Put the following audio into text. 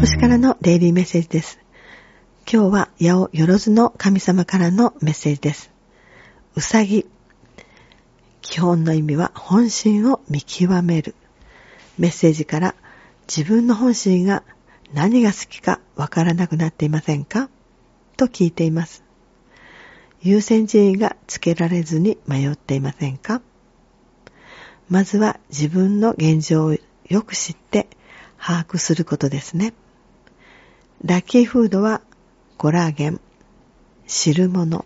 星からのデイリーメッセージです。今日は八百万の神様からのメッセージです。うさぎ。基本の意味は本心を見極める。メッセージから自分の本心が何が好きかわからなくなっていませんか？と聞いています。優先順位がつけられずに迷っていませんか？まずは自分の現状をよく知って把握することですね。ラッキーフードはコラーゲン、汁物、